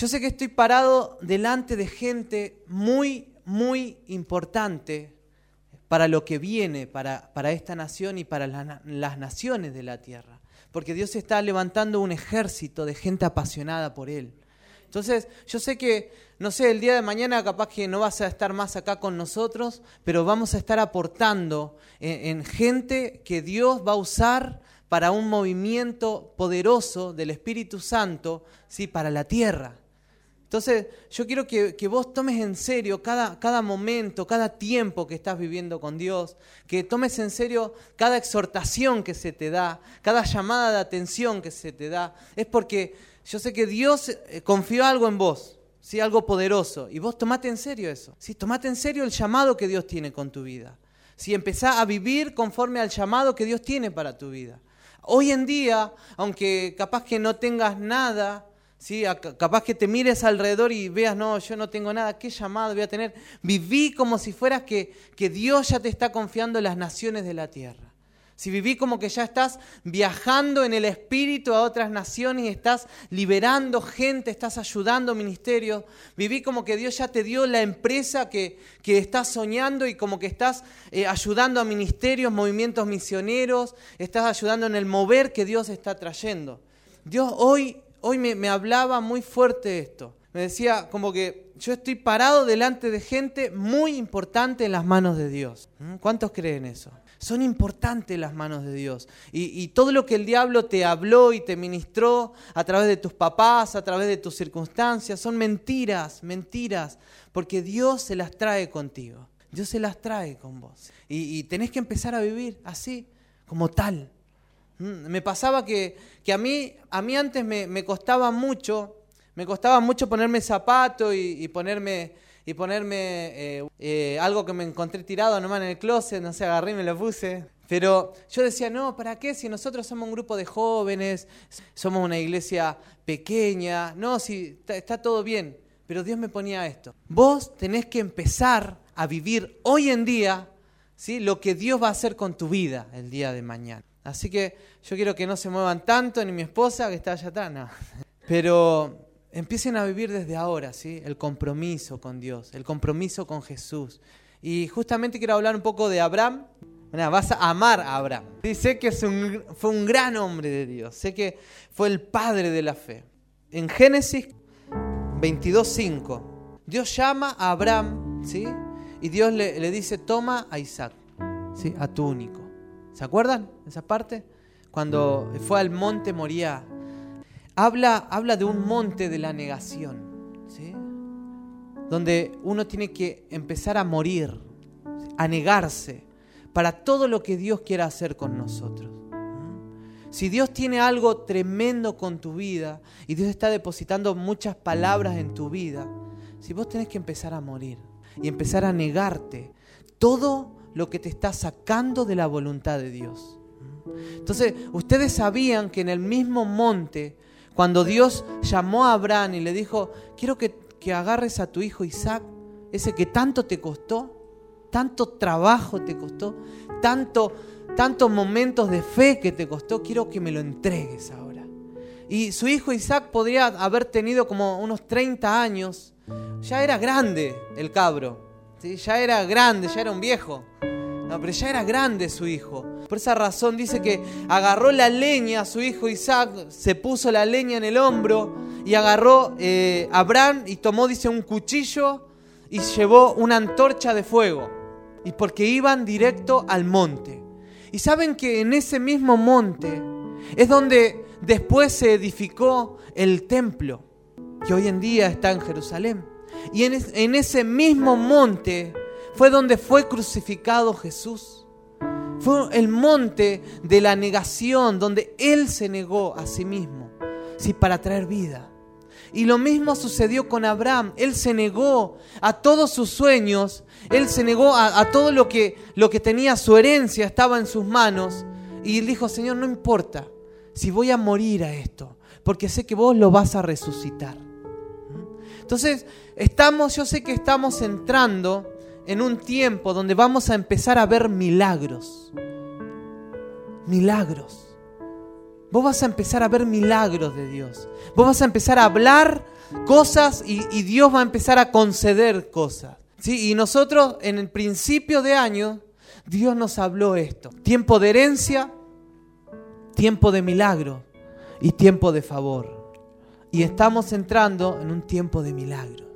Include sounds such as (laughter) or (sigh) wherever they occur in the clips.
yo sé que estoy parado delante de gente muy, muy importante para lo que viene, para, para esta nación y para las naciones de la tierra. Porque Dios está levantando un ejército de gente apasionada por Él. Entonces, yo sé que, no sé, el día de mañana capaz que no vas a estar más acá con nosotros, pero vamos a estar aportando en, en gente que Dios va a usar para un movimiento poderoso del Espíritu Santo, ¿sí? para la tierra. Entonces, yo quiero que, vos tomes en serio cada, cada, momento, cada tiempo que estás viviendo con Dios, que tomes en serio cada exhortación que se te da, cada llamada de atención que se te da. Es porque yo sé que Dios eh, confió algo en vos, ¿sí? algo poderoso, y vos tomate en serio eso. ¿sí? Tomate en serio el llamado que Dios tiene con tu vida. Si empezás a vivir conforme al llamado que Dios tiene para tu vida. Hoy en día, aunque capaz que no tengas nada, ¿sí? capaz que te mires alrededor y veas, no, yo no tengo nada, ¿qué llamado voy a tener? Viví como si fueras que, que Dios ya te está confiando las naciones de la tierra. Si viví como que ya estás viajando en el espíritu a otras naciones y estás liberando gente, estás ayudando ministerios, viví como que Dios ya te dio la empresa que, que estás soñando y como que estás eh, ayudando a ministerios, movimientos misioneros, estás ayudando en el mover que Dios está trayendo. Dios hoy hoy me, hablaba muy fuerte esto. Me decía como que yo estoy parado delante de gente muy importante en las manos de Dios. ¿Mm? ¿Cuántos creen eso? Son importantes las manos de Dios. Y, todo lo que el diablo te habló y te ministró a través de tus papás, a través de tus circunstancias, son mentiras, mentiras, porque Dios se las trae contigo. Dios se las trae con vos. Y, y tenés que empezar a vivir así, como tal. Mm, me pasaba que, a, mí, a mí antes me, costaba mucho, me costaba mucho ponerme zapato y, ponerme, y ponerme eh, eh, algo que me encontré tirado nomás en el closet, no sé, agarré y me lo puse. Pero yo decía, no, ¿para qué? Si nosotros somos un grupo de jóvenes, somos una iglesia pequeña, no, si está, está todo bien. Pero Dios me ponía esto. Vos tenés que empezar a vivir hoy en día ¿sí? lo que Dios va a hacer con tu vida el día de mañana. Así que yo quiero que no se muevan tanto, ni mi esposa que está allá atrás, no. (laughs) Pero empiecen a vivir desde ahora, ¿sí? El compromiso con Dios, el compromiso con Jesús. Y justamente quiero hablar un poco de Abraham. vas a amar a Abraham. sé que fue un gran hombre de Dios, sé que fue el padre de la fe. En Génesis 22.5, Dios llama a Abraham, ¿sí? Y Dios le, le dice, toma a Isaac, ¿sí? A tu único. ¿Se acuerdan esa parte? Cuando fue al monte Moría. Habla, habla de un monte de la negación, ¿sí? donde uno tiene que empezar a morir, a negarse para todo lo que Dios quiera hacer con nosotros. Si Dios tiene algo tremendo con tu vida y Dios está depositando muchas palabras en tu vida, si vos tenés que empezar a morir y empezar a negarte todo lo que te está sacando de la voluntad de Dios. Entonces, ustedes sabían que en el mismo monte, cuando Dios llamó a Abraham y le dijo, quiero que, agarres a tu hijo Isaac, ese que tanto te costó, tanto trabajo te costó, tanto, tantos momentos de fe que te costó, quiero que me lo entregues ahora. Y su hijo Isaac podría haber tenido como unos 30 años, ya era grande el cabro, ya era grande, ya era un viejo. Pero ya era grande su hijo. Por esa razón dice que agarró la leña a su hijo Isaac, se puso la leña en el hombro y agarró eh, a Abraham y tomó, dice, un cuchillo y llevó una antorcha de fuego. Y porque iban directo al monte. Y saben que en ese mismo monte es donde después se edificó el templo, que hoy en día está en Jerusalén. Y en, ese mismo monte fue donde fue crucificado Jesús. Fue el monte de la negación, donde Él se negó a sí mismo, sí, para traer vida. Y lo mismo sucedió con Abraham. Él se negó a todos sus sueños, él se negó a, todo lo que, lo que tenía, su herencia estaba en sus manos. Y dijo, Señor, no importa si voy a morir a esto, porque sé que vos lo vas a resucitar. Entonces, estamos, yo sé que estamos entrando en un tiempo donde vamos a empezar a ver milagros. Milagros. vos vas a empezar a ver milagros de Dios. Vos vas a empezar a hablar cosas y, Dios va a empezar a conceder cosas. ¿sí? Y nosotros en el principio de año, Dios nos habló esto. Tiempo de herencia, tiempo de milagro y tiempo de favor. Y estamos entrando en un tiempo de milagros.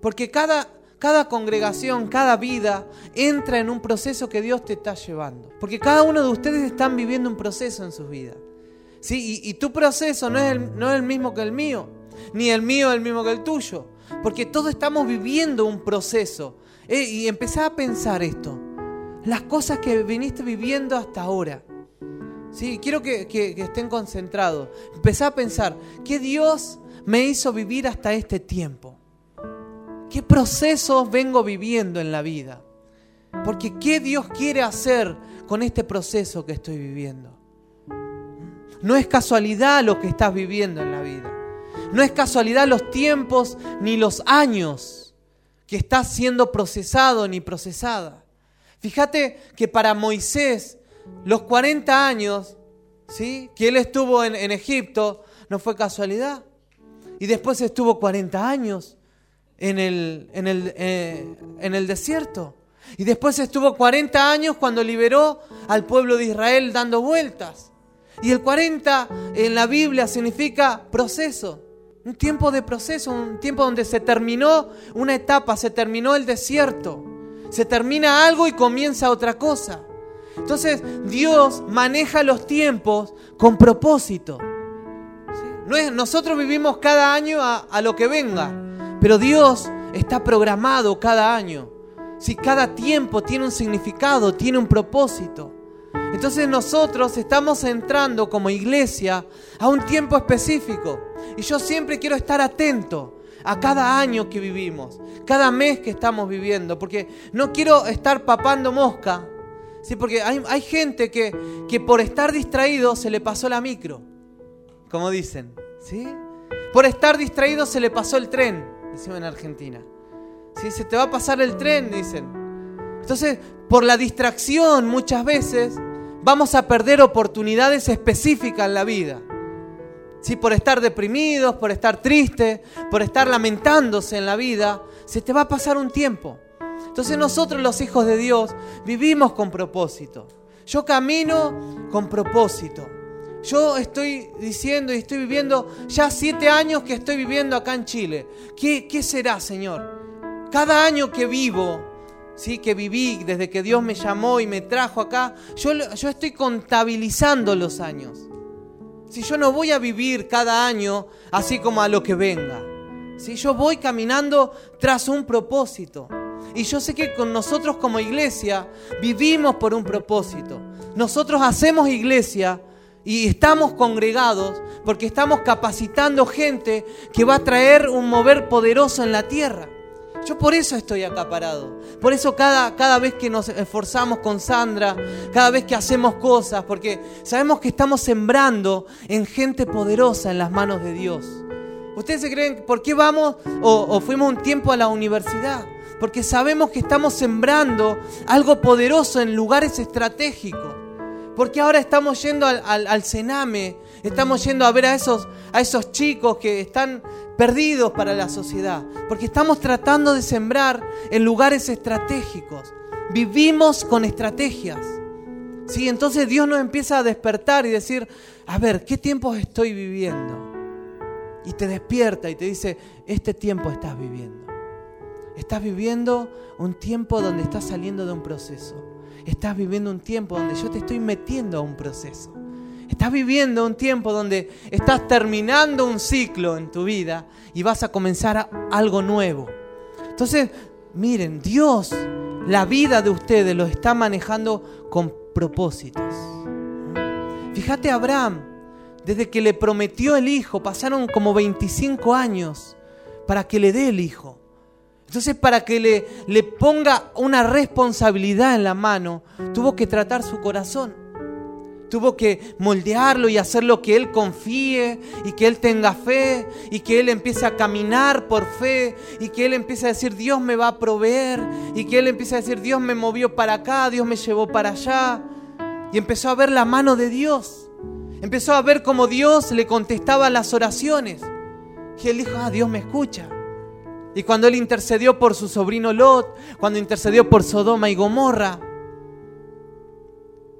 Porque cada, cada congregación, cada vida entra en un proceso que Dios te está llevando. Porque cada uno de ustedes están viviendo un proceso en sus vidas. ¿Sí? Y, tu proceso no es, el, no es el mismo que el mío, ni el mío es el mismo que el tuyo. Porque todos estamos viviendo un proceso. Eh, y empecé a pensar esto. Las cosas que viniste viviendo hasta ahora. Sí, quiero que, que, estén concentrados. Empecé a pensar, ¿qué Dios me hizo vivir hasta este tiempo? ¿Qué procesos vengo viviendo en la vida? Porque ¿qué Dios quiere hacer con este proceso que estoy viviendo? No es casualidad lo que estás viviendo en la vida. No es casualidad los tiempos ni los años que estás siendo procesado ni procesada. Fíjate que para Moisés los 40 años ¿sí? que él estuvo en, Egipto no fue casualidad. Y después estuvo 40 años eh, en el desierto. Y después estuvo 40 años cuando liberó al pueblo de Israel dando vueltas. Y el 40 en la Biblia significa proceso. Un tiempo de proceso, un tiempo donde se terminó una etapa, se terminó el desierto. Se termina algo y comienza otra cosa. Entonces Dios maneja los tiempos con propósito. No es, nosotros vivimos cada año a, lo que venga, pero Dios está programado cada año. Si cada tiempo tiene un significado, tiene un propósito. Entonces nosotros estamos entrando como iglesia a un tiempo específico. Y yo siempre quiero estar atento a cada año que vivimos, cada mes que estamos viviendo, porque no quiero estar papando mosca Sí, porque hay, gente que, que, por estar distraído se le pasó la micro, como dicen. ¿sí? Por estar distraído se le pasó el tren, decimos en Argentina. ¿Sí? Se te va a pasar el tren, dicen. Entonces, por la distracción muchas veces vamos a perder oportunidades específicas en la vida. ¿Sí? Por estar deprimidos, por estar tristes, por estar lamentándose en la vida, se te va a pasar un tiempo. Entonces nosotros los hijos de Dios vivimos con propósito. Yo camino con propósito. Yo estoy diciendo y estoy viviendo ya siete años que estoy viviendo acá en Chile. ¿Qué, será, Señor? Cada año que vivo, ¿sí? que viví desde que Dios me llamó y me trajo acá, yo, yo estoy contabilizando los años. Si yo no voy a vivir cada año así como a lo que venga. Si yo voy caminando tras un propósito. Y yo sé que con nosotros como iglesia vivimos por un propósito. Nosotros hacemos iglesia y estamos congregados porque estamos capacitando gente que va a traer un mover poderoso en la tierra. Yo por eso estoy acaparado. Por eso cada, cada vez que nos esforzamos con Sandra, cada vez que hacemos cosas, porque sabemos que estamos sembrando en gente poderosa en las manos de Dios. ¿Ustedes se creen por qué vamos o, o fuimos un tiempo a la universidad? Porque sabemos que estamos sembrando algo poderoso en lugares estratégicos. Porque ahora estamos yendo al, Sename, estamos yendo a ver a esos, a esos chicos que están perdidos para la sociedad. Porque estamos tratando de sembrar en lugares estratégicos. Vivimos con estrategias. ¿Sí? Entonces Dios nos empieza a despertar y decir, a ver, ¿qué tiempos estoy viviendo? Y te despierta y te dice, este tiempo estás viviendo. Estás viviendo un tiempo donde estás saliendo de un proceso. Estás viviendo un tiempo donde yo te estoy metiendo a un proceso. Estás viviendo un tiempo donde estás terminando un ciclo en tu vida y vas a comenzar algo nuevo. Entonces, miren, Dios, la vida de ustedes lo está manejando con propósitos. Fíjate Abraham, desde que le prometió el hijo, pasaron como 25 años para que le dé el hijo. Entonces para que le, ponga una responsabilidad en la mano, tuvo que tratar su corazón. Tuvo que moldearlo y hacer lo que él confíe y que él tenga fe y que él empiece a caminar por fe y que él empiece a decir Dios me va a proveer y que él empiece a decir Dios me movió para acá, Dios me llevó para allá y empezó a ver la mano de Dios. Empezó a ver cómo Dios le contestaba las oraciones. Y él dijo, ah, Dios me escucha. Y cuando él intercedió por su sobrino Lot, cuando intercedió por Sodoma y Gomorra,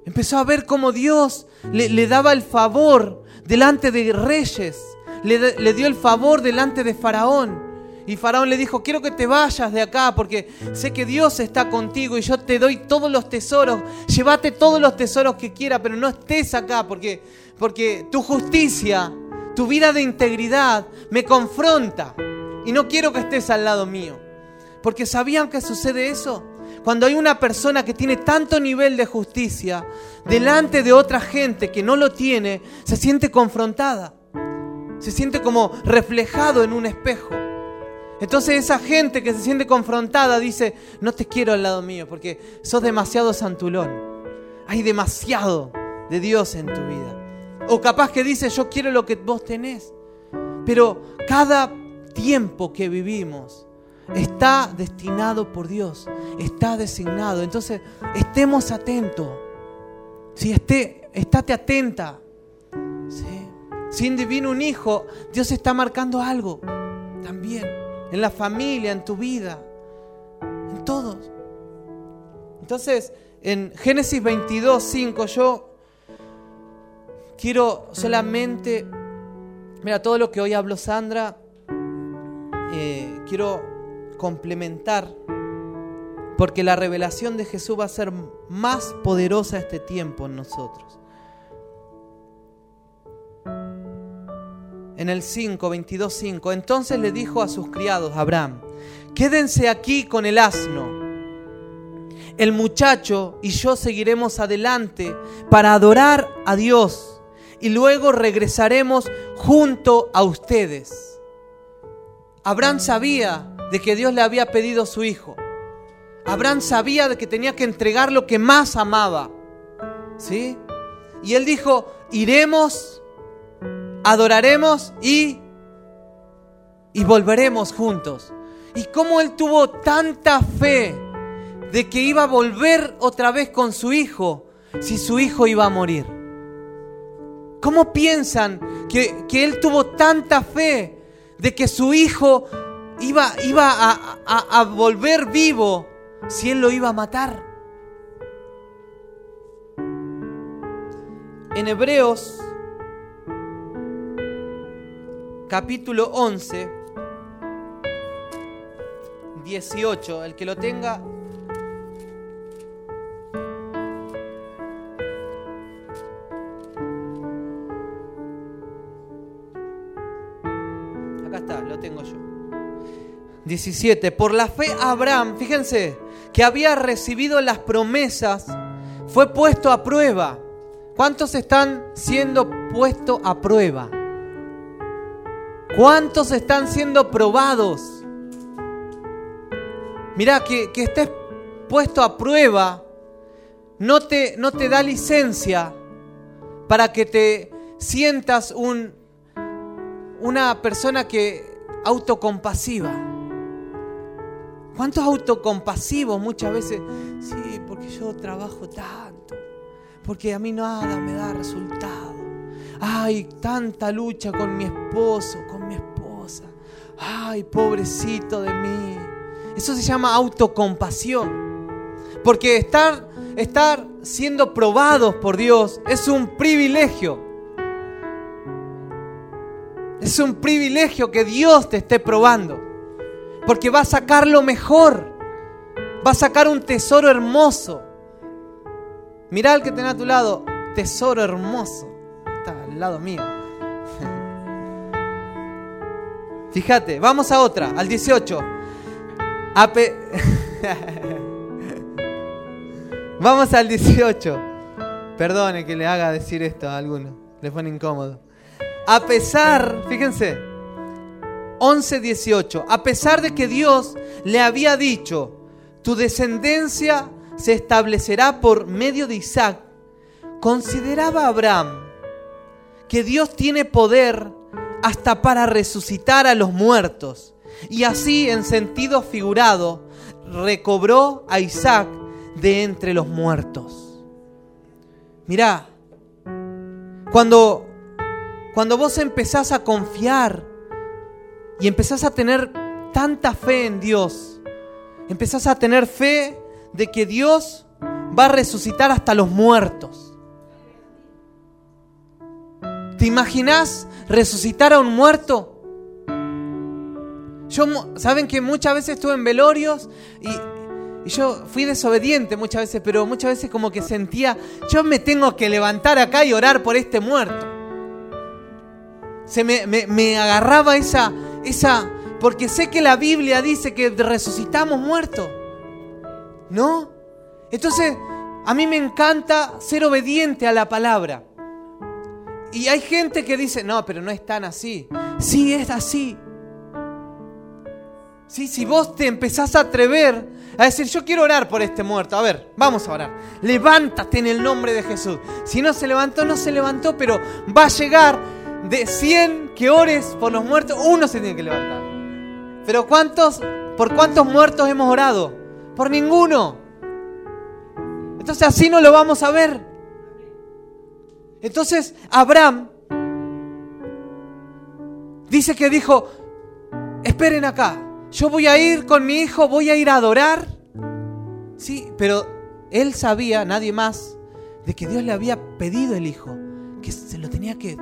empezó a ver cómo Dios le, daba el favor delante de reyes, le, le dio el favor delante de Faraón. Y Faraón le dijo, quiero que te vayas de acá porque sé que Dios está contigo y yo te doy todos los tesoros. Llévate todos los tesoros que quieras, pero no estés acá porque, porque tu justicia, tu vida de integridad me confronta. Y no quiero que estés al lado mío. Porque ¿sabían que sucede eso? Cuando hay una persona que tiene tanto nivel de justicia delante de otra gente que no lo tiene, se siente confrontada. Se siente como reflejado en un espejo. Entonces esa gente que se siente confrontada dice, no te quiero al lado mío porque sos demasiado santulón. Hay demasiado de Dios en tu vida. O capaz que dice, yo quiero lo que vos tenés. Pero cada tiempo que vivimos está destinado por Dios, está designado. Entonces, estemos atentos. Si esté, estate atenta. Si divino un hijo, Dios está marcando algo también en la familia, en tu vida, en todos. Entonces, en Génesis 22, 5, yo quiero solamente, mira, todo lo que hoy habló Sandra, eh, quiero complementar, porque la revelación de Jesús va a ser más poderosa este tiempo en nosotros. en el 5, 22, 5. Entonces le dijo a sus criados, Abraham, quédense aquí con el asno. El muchacho y yo seguiremos adelante para adorar a Dios y luego regresaremos junto a ustedes. Abraham sabía de que Dios le había pedido su hijo. Abraham sabía de que tenía que entregar lo que más amaba. ¿Sí? Y él dijo, iremos adoraremos y, y volveremos juntos. Y cómo él tuvo tanta fe de que iba a volver otra vez con su hijo si su hijo iba a morir. ¿Cómo piensan que, él tuvo tanta fe de que su hijo iba, iba a, a volver vivo si él lo iba a matar? En Hebreos capítulo 11, 18. El que lo tenga. 17. Por la fe Abraham, fíjense, que había recibido las promesas, fue puesto a prueba. ¿Cuántos están siendo puestos a prueba? ¿Cuántos están siendo probados? Mira, que, estés puesto a prueba no te, no te da licencia para que te sientas un, una persona que autocompasiva. ¿Cuántos autocompasivos muchas veces? Sí, porque yo trabajo tanto, porque a mí nada me da resultado. Ay, tanta lucha con mi esposo, con mi esposa. Ay, pobrecito de mí. Eso se llama autocompasión. Porque estar, estar siendo probados por Dios es un privilegio. Es un privilegio que Dios te esté probando. Porque va a sacar lo mejor. Va a sacar un tesoro hermoso. Mirá al que tenés a tu lado. Tesoro hermoso al lado mío. (laughs) Fíjate, vamos a otra, al 18. (laughs) vamos al 18. Perdone que le haga decir esto a alguno, le pone incómodo. A pesar, fíjense, 11, 18. A pesar de que Dios le había dicho, tu descendencia se establecerá por medio de Isaac, consideraba Abraham que Dios tiene poder hasta para resucitar a los muertos. Y así, en sentido figurado, recobró a Isaac de entre los muertos. Mirá, Cuando, cuando vos empezás a confiar y empezás a tener tanta fe en Dios, empezás a tener fe de que Dios va a resucitar hasta los muertos. ¿Te imaginas resucitar a un muerto? Yo, saben que muchas veces estuve en velorios y, yo fui desobediente muchas veces, pero muchas veces como que sentía, yo me tengo que levantar acá y orar por este muerto. Se me, me agarraba esa, esa, porque sé que la Biblia dice que resucitamos muertos. ¿No? Entonces, a mí me encanta ser obediente a la palabra. Y hay gente que dice, no, pero no es tan así. Sí, es así. Sí, si vos te empezás a atrever a decir, yo quiero orar por este muerto. A ver, vamos a orar. Levántate en el nombre de Jesús. Si no se levantó, no se levantó, pero va a llegar de 100 que ores por los muertos, uno se tiene que levantar. Pero ¿cuántos, por cuántos muertos hemos orado? Por ninguno. Entonces así no lo vamos a ver. Entonces Abraham dice que dijo, esperen acá, yo voy a ir con mi hijo, voy a ir a adorar. Sí, pero él sabía, nadie más, de que Dios le había pedido el hijo, que se lo tenía que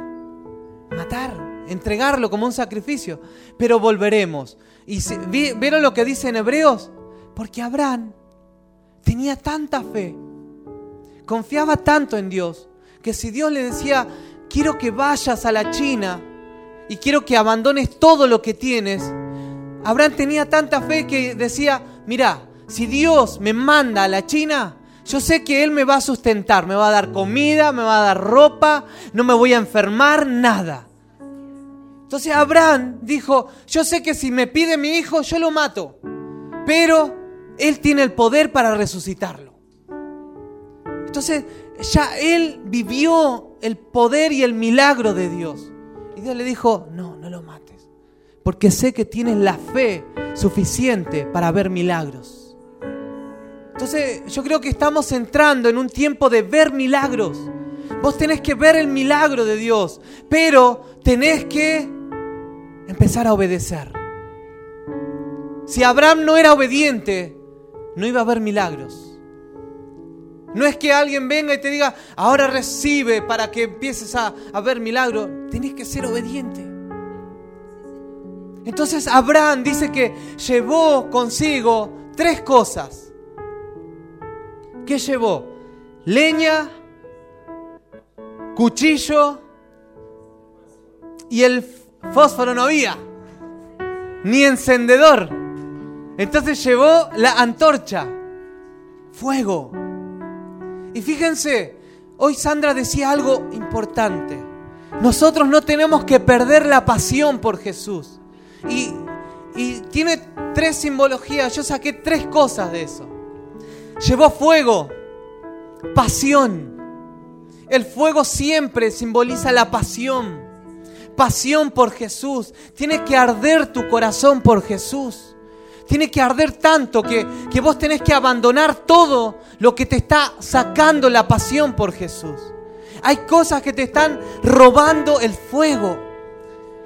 matar, entregarlo como un sacrificio. Pero volveremos. ¿Y vieron lo que dice en Hebreos? Porque Abraham tenía tanta fe, confiaba tanto en Dios, que si Dios le decía, quiero que vayas a la China y quiero que abandones todo lo que tienes, Abraham tenía tanta fe que decía, mira, si Dios me manda a la China, yo sé que Él me va a sustentar, me va a dar comida, me va a dar ropa, no me voy a enfermar, nada. Entonces Abraham dijo, yo sé que si me pide mi hijo, yo lo mato, pero Él tiene el poder para resucitarlo. Entonces ya él vivió el poder y el milagro de Dios. Y Dios le dijo, no, no lo mates, porque sé que tienes la fe suficiente para ver milagros. Entonces yo creo que estamos entrando en un tiempo de ver milagros. Vos tenés que ver el milagro de Dios, pero tenés que empezar a obedecer. Si Abraham no era obediente, no iba a haber milagros. No es que alguien venga y te diga, ahora recibe para que empieces a, ver milagro. Tienes que ser obediente. Entonces Abraham dice que llevó consigo tres cosas. ¿Qué llevó? Leña, cuchillo y el fósforo no había, ni encendedor. Entonces llevó la antorcha, fuego. Y fíjense, hoy Sandra decía algo importante. Nosotros no tenemos que perder la pasión por Jesús. Y, tiene tres simbologías. Yo saqué tres cosas de eso. Llevó fuego, pasión. El fuego siempre simboliza la pasión. Pasión por Jesús. Tiene que arder tu corazón por Jesús tiene que arder tanto que, que vos tenés que abandonar todo lo que te está sacando la pasión por Jesús. Hay cosas que te están robando el fuego,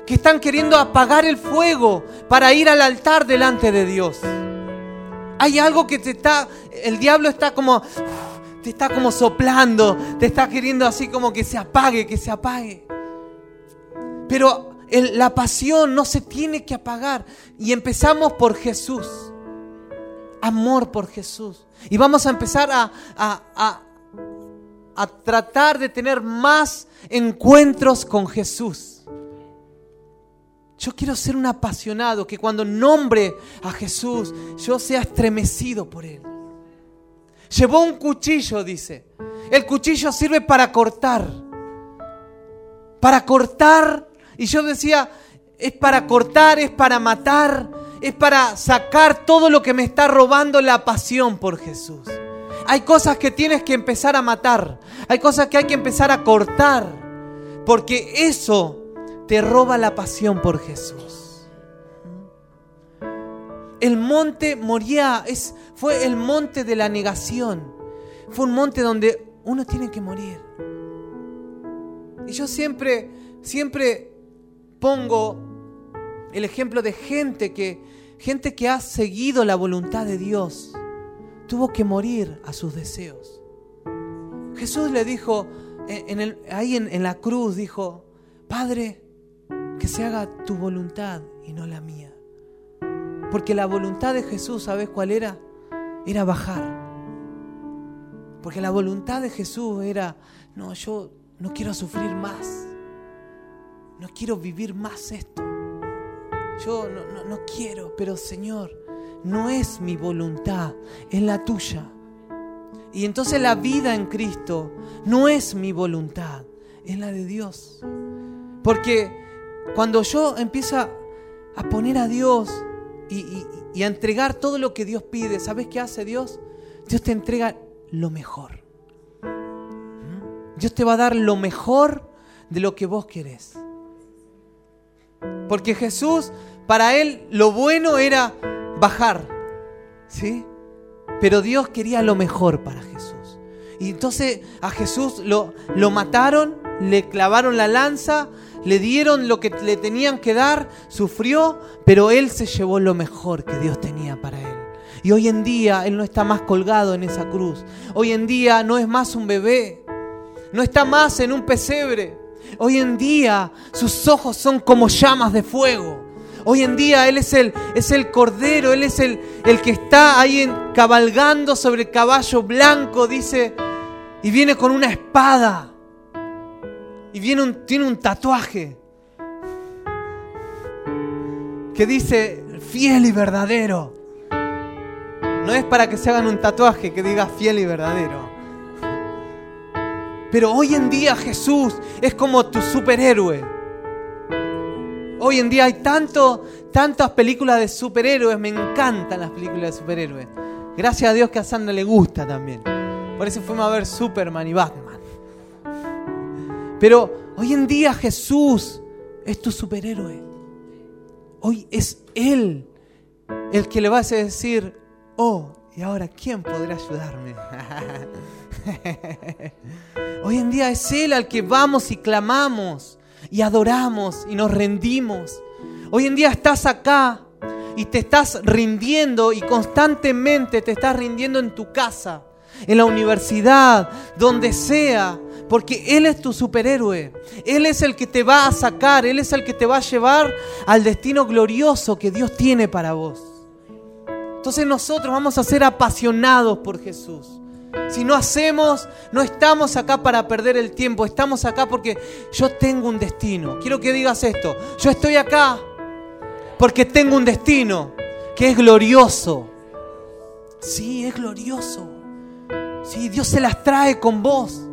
que están queriendo apagar el fuego para ir al altar delante de Dios. Hay algo que te está, el diablo está como, te está como soplando, te está queriendo así como que se apague, que se apague. Pero la pasión no se tiene que apagar. Y empezamos por Jesús. Amor por Jesús. Y vamos a empezar a, a, a tratar de tener más encuentros con Jesús. Yo quiero ser un apasionado que cuando nombre a Jesús yo sea estremecido por Él. Llevó un cuchillo, dice. El cuchillo sirve para cortar. Para cortar y yo decía, es para cortar, es para matar, es para sacar todo lo que me está robando la pasión por Jesús. Hay cosas que tienes que empezar a matar, hay cosas que hay que empezar a cortar, porque eso te roba la pasión por Jesús. El monte Moría es, fue el monte de la negación. Fue un monte donde uno tiene que morir. Y yo siempre, siempre pongo el ejemplo de gente que, gente que ha seguido la voluntad de Dios, tuvo que morir a sus deseos. Jesús le dijo, en el, ahí en, en la cruz dijo, Padre, que se haga tu voluntad y no la mía. Porque la voluntad de Jesús, ¿sabes cuál era? Era bajar. Porque la voluntad de Jesús era, no, yo no quiero sufrir más. No quiero vivir más esto. Yo no, no, quiero, pero Señor, no es mi voluntad, es la tuya. Y entonces la vida en Cristo no es mi voluntad, es la de Dios. Porque cuando yo empiezo a poner a Dios y, y, a entregar todo lo que Dios pide, ¿sabes qué hace Dios? Dios te entrega lo mejor. Dios te va a dar lo mejor de lo que vos querés. Porque Jesús, para él, lo bueno era bajar. ¿Sí? Pero Dios quería lo mejor para Jesús. Y entonces a Jesús lo, lo mataron, le clavaron la lanza, le dieron lo que le tenían que dar, sufrió, pero él se llevó lo mejor que Dios tenía para él. Y hoy en día Él no está más colgado en esa cruz. Hoy en día no es más un bebé. No está más en un pesebre. Hoy en día sus ojos son como llamas de fuego. Hoy en día Él es el, es el cordero, Él es el, el que está ahí cabalgando sobre el caballo blanco, dice, y viene con una espada. Y tiene un tatuaje que dice, fiel y verdadero. No es para que se hagan un tatuaje que diga fiel y verdadero. Pero hoy en día Jesús es como tu superhéroe. Hoy en día hay tantas películas de superhéroes. Me encantan las películas de superhéroes. Gracias a Dios que a Sandra le gusta también. Por eso fuimos a ver Superman y Batman. Pero hoy en día Jesús es tu superhéroe. Hoy es Él el que le vas a decir, oh, ¿y ahora quién podrá ayudarme? (laughs) Hoy en día es Él al que vamos y clamamos y adoramos y nos rendimos. Hoy en día estás acá y te estás rindiendo y constantemente te estás rindiendo en tu casa, en la universidad, donde sea, porque Él es tu superhéroe. Él es el que te va a sacar, Él es el que te va a llevar al destino glorioso que Dios tiene para vos. Entonces nosotros vamos a ser apasionados por Jesús. Si no hacemos, no estamos acá para perder el tiempo, estamos acá porque yo tengo un destino. Quiero que digas esto, yo estoy acá porque tengo un destino que es glorioso. Sí, es glorioso. Sí, Dios se las trae con vos.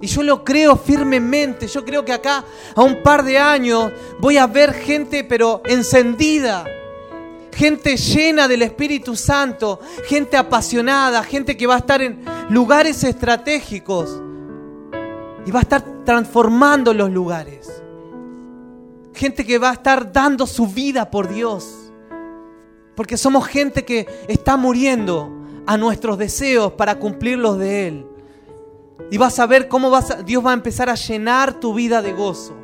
Y yo lo creo firmemente. Yo creo que acá a un par de años voy a ver gente pero encendida gente llena del Espíritu Santo, gente apasionada, gente que va a estar en lugares estratégicos y va a estar transformando los lugares. Gente que va a estar dando su vida por Dios. Porque somos gente que está muriendo a nuestros deseos para cumplir los de Él. Y vas a ver cómo Dios va a empezar a llenar tu vida de gozo.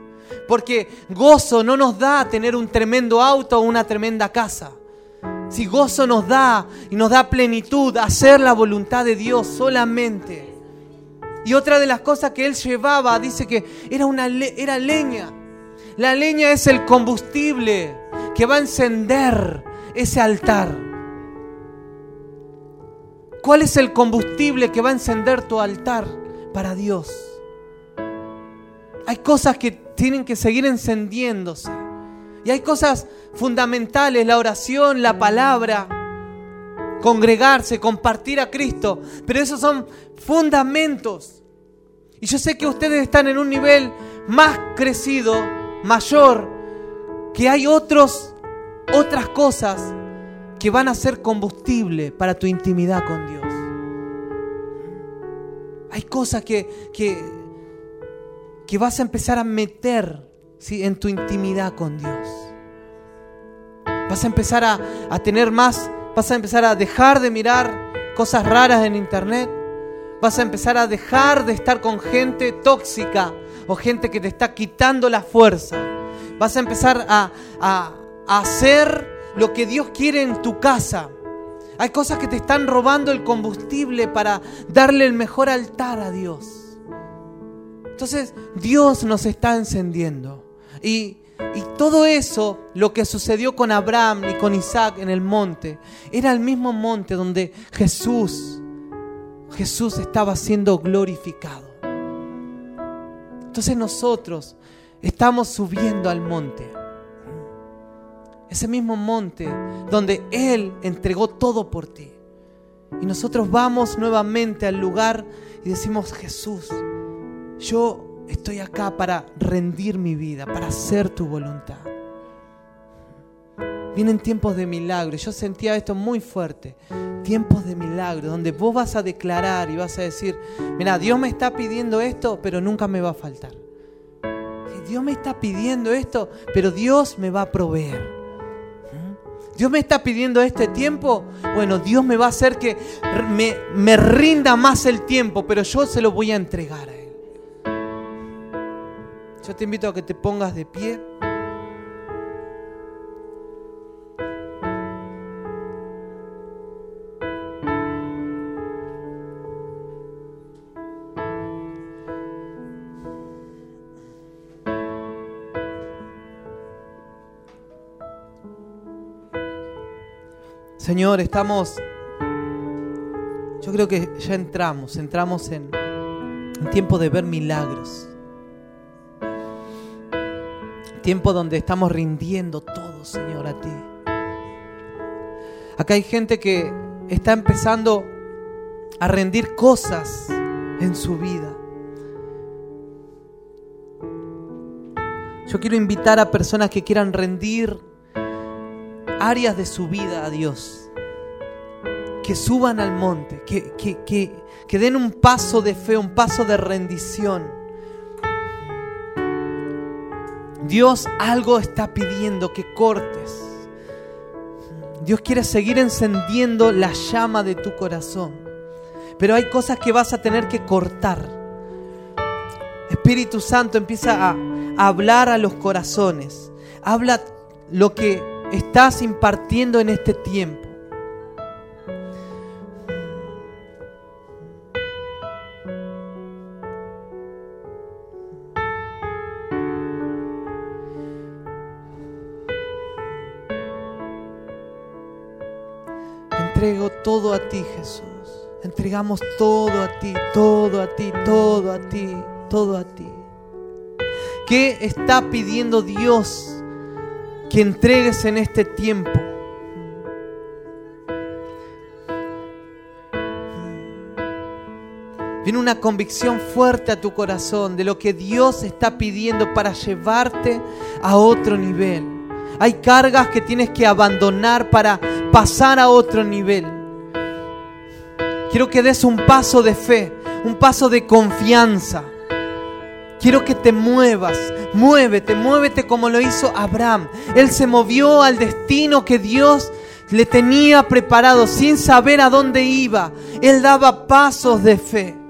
Porque gozo no nos da tener un tremendo auto o una tremenda casa. Si gozo nos da y nos da plenitud, hacer la voluntad de Dios solamente. Y otra de las cosas que él llevaba, dice que era, una, era leña. La leña es el combustible que va a encender ese altar. ¿Cuál es el combustible que va a encender tu altar para Dios? Hay cosas que tienen que seguir encendiéndose. Y hay cosas fundamentales, la oración, la palabra, congregarse, compartir a Cristo. Pero esos son fundamentos. Y yo sé que ustedes están en un nivel más crecido, mayor, que hay otros, otras cosas que van a ser combustible para tu intimidad con Dios. Hay cosas que, que, que vas a empezar a meter en tu intimidad con Dios. Vas a empezar a, a tener más, vas a empezar a dejar de mirar cosas raras en internet. Vas a empezar a dejar de estar con gente tóxica, o gente que te está quitando la fuerza. Vas a empezar a, a hacer lo que Dios quiere en tu casa. Hay cosas que te están robando el combustible para darle el mejor altar a Dios. Entonces Dios nos está encendiendo. Y, y, todo eso, lo que sucedió con Abraham y con Isaac en el monte, era el mismo monte donde Jesús, Jesús estaba siendo glorificado. Entonces nosotros estamos subiendo al monte. Ese mismo monte donde Él entregó todo por ti. Y nosotros vamos nuevamente al lugar y decimos, Jesús, yo estoy acá para rendir mi vida, para hacer tu voluntad. Vienen tiempos de milagro. Yo sentía esto muy fuerte. Tiempos de milagro, donde vos vas a declarar y vas a decir, mira, Dios me está pidiendo esto, pero nunca me va a faltar. Dios me está pidiendo esto, pero Dios me va a proveer. Dios me está pidiendo este tiempo. Bueno, Dios me va a hacer que me, me rinda más el tiempo, pero yo se lo voy a entregar a Él. Yo te invito a que te pongas de pie. Señor, estamos, yo creo que ya entramos, entramos en un tiempo de ver milagros. Tiempo donde estamos rindiendo todo, Señor, a ti. Acá hay gente que está empezando a rendir cosas en su vida. Yo quiero invitar a personas que quieran rendir áreas de su vida a Dios. Que suban al monte, que, que, den un paso de fe, un paso de rendición. Dios algo está pidiendo que cortes. Dios quiere seguir encendiendo la llama de tu corazón. Pero hay cosas que vas a tener que cortar. Espíritu Santo empieza a hablar a los corazones. Habla lo que estás impartiendo en este tiempo. Entrego todo a ti, Jesús. Entregamos todo a ti, todo a ti, todo a ti, todo a ti. ¿Qué está pidiendo Dios que entregues en este tiempo. Viene una convicción fuerte a tu corazón de lo que Dios está pidiendo para llevarte a otro nivel. Hay cargas que tienes que abandonar para pasar a otro nivel. Quiero que des un paso de fe, un paso de confianza. Quiero que te muevas, muévete, muévete como lo hizo Abraham. Él se movió al destino que Dios le tenía preparado sin saber a dónde iba. Él daba pasos de fe.